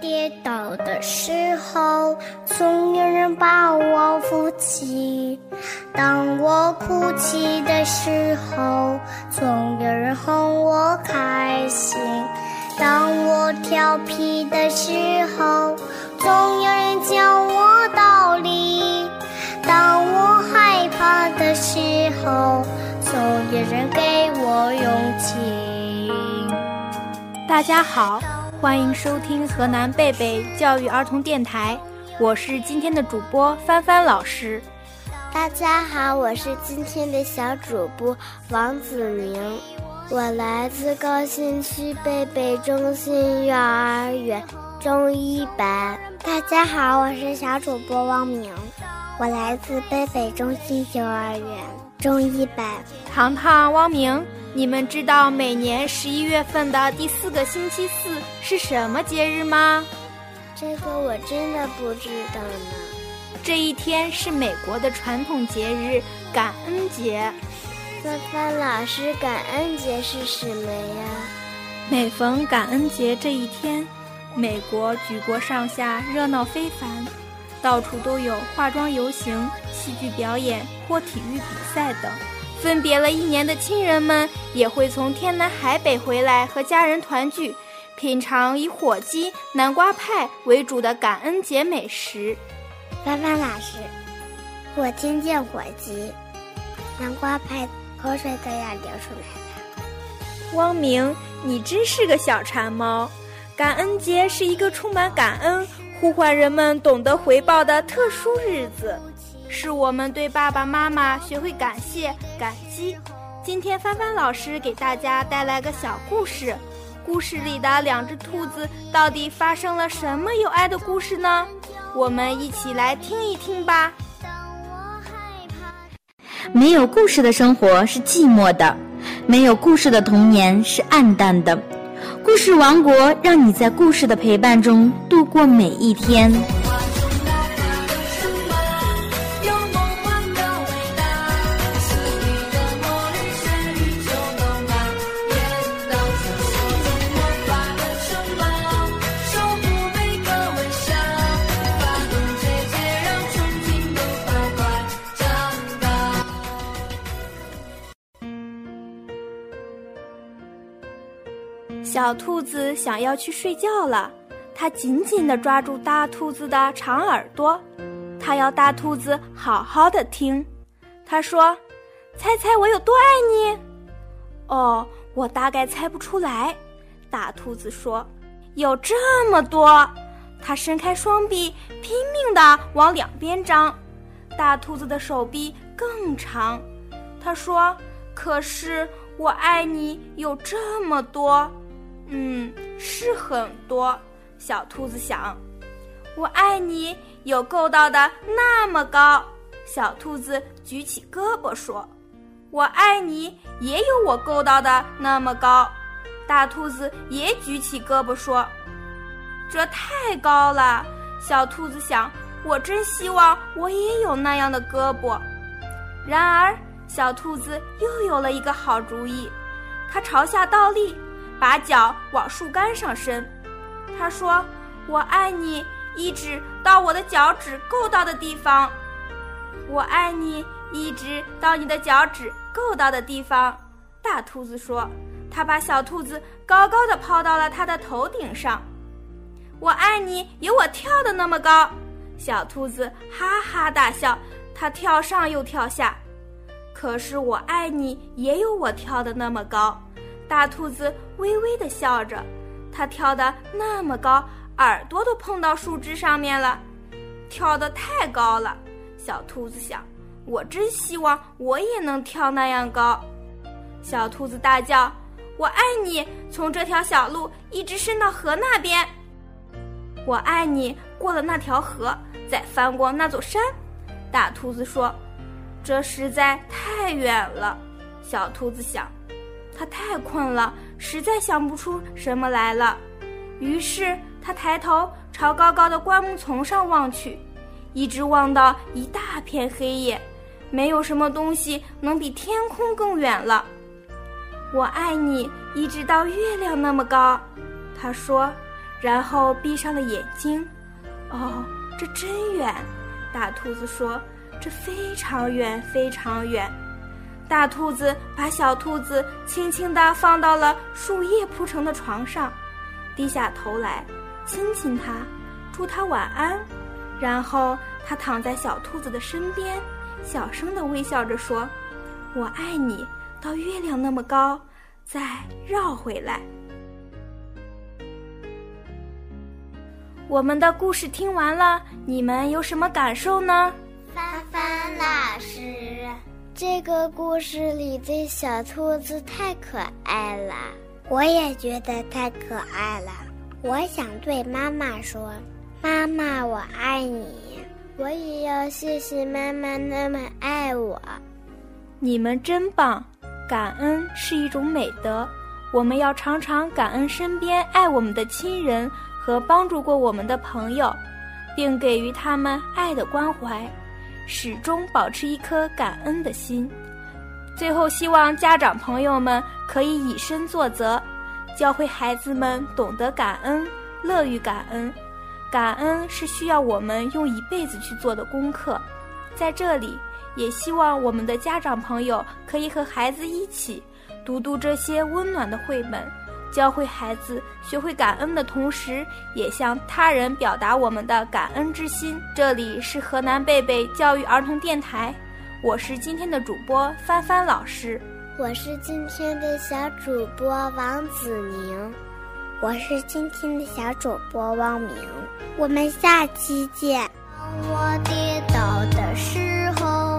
跌倒的时候，总有人把我扶起；当我哭泣的时候，总有人哄我开心；当我调皮的时候，总有人教我道理；当我害怕的时候，总有人给我勇气。大家好。欢迎收听河南贝贝教育儿童电台，我是今天的主播帆帆老师。大家好，我是今天的小主播王子明，我来自高新区贝贝中心幼儿园中一班。大家好，我是小主播汪明，我来自贝贝中心幼儿园中一班。糖糖、汪明。你们知道每年十一月份的第四个星期四是什么节日吗？这个我真的不知道呢。这一天是美国的传统节日——感恩节。范范老师，感恩节是什么呀？每逢感恩节这一天，美国举国上下热闹非凡，到处都有化妆游行、戏剧表演或体育比赛等。分别了一年的亲人们也会从天南海北回来和家人团聚，品尝以火鸡、南瓜派为主的感恩节美食。帆帆老师，我听见火鸡、南瓜派，口水都要流出来了。汪明，你真是个小馋猫。感恩节是一个充满感恩、呼唤人们懂得回报的特殊日子。是我们对爸爸妈妈学会感谢、感激。今天帆帆老师给大家带来个小故事，故事里的两只兔子到底发生了什么有爱的故事呢？我们一起来听一听吧。没有故事的生活是寂寞的，没有故事的童年是暗淡的。故事王国让你在故事的陪伴中度过每一天。小兔子想要去睡觉了，它紧紧地抓住大兔子的长耳朵，它要大兔子好好的听。它说：“猜猜我有多爱你？”哦，我大概猜不出来。大兔子说：“有这么多。”它伸开双臂，拼命地往两边张。大兔子的手臂更长。它说：“可是我爱你有这么多。”嗯，是很多。小兔子想：“我爱你有够到的那么高。”小兔子举起胳膊说：“我爱你也有我够到的那么高。”大兔子也举起胳膊说：“这太高了。”小兔子想：“我真希望我也有那样的胳膊。”然而，小兔子又有了一个好主意，它朝下倒立。把脚往树干上伸，他说：“我爱你，一直到我的脚趾够到的地方。我爱你，一直到你的脚趾够到的地方。”大兔子说：“他把小兔子高高的抛到了他的头顶上。我爱你，有我跳的那么高。”小兔子哈哈大笑，它跳上又跳下。可是我爱你，也有我跳的那么高。大兔子微微地笑着，它跳得那么高，耳朵都碰到树枝上面了，跳得太高了。小兔子想：“我真希望我也能跳那样高。”小兔子大叫：“我爱你！从这条小路一直伸到河那边。我爱你！过了那条河，再翻过那座山。”大兔子说：“这实在太远了。”小兔子想。他太困了，实在想不出什么来了。于是他抬头朝高高的灌木丛上望去，一直望到一大片黑夜，没有什么东西能比天空更远了。我爱你，一直到月亮那么高。他说，然后闭上了眼睛。哦，这真远！大兔子说：“这非常远，非常远。”大兔子把小兔子轻轻地放到了树叶铺成的床上，低下头来亲亲它，祝它晚安。然后它躺在小兔子的身边，小声地微笑着说：“我爱你，到月亮那么高，再绕回来。”我们的故事听完了，你们有什么感受呢？帆帆老师，这个故事里的小兔子太可爱了，我也觉得太可爱了。我想对妈妈说：“妈妈，我爱你。”我也要谢谢妈妈那么爱我。你们真棒！感恩是一种美德，我们要常常感恩身边爱我们的亲人。和帮助过我们的朋友，并给予他们爱的关怀，始终保持一颗感恩的心。最后，希望家长朋友们可以以身作则，教会孩子们懂得感恩，乐于感恩。感恩是需要我们用一辈子去做的功课。在这里，也希望我们的家长朋友可以和孩子一起读读这些温暖的绘本。教会孩子学会感恩的同时，也向他人表达我们的感恩之心。这里是河南贝贝教育儿童电台，我是今天的主播帆帆老师，我是今天的小主播王子宁，我是今天的小主播汪明，我们下期见。当我跌倒的时候。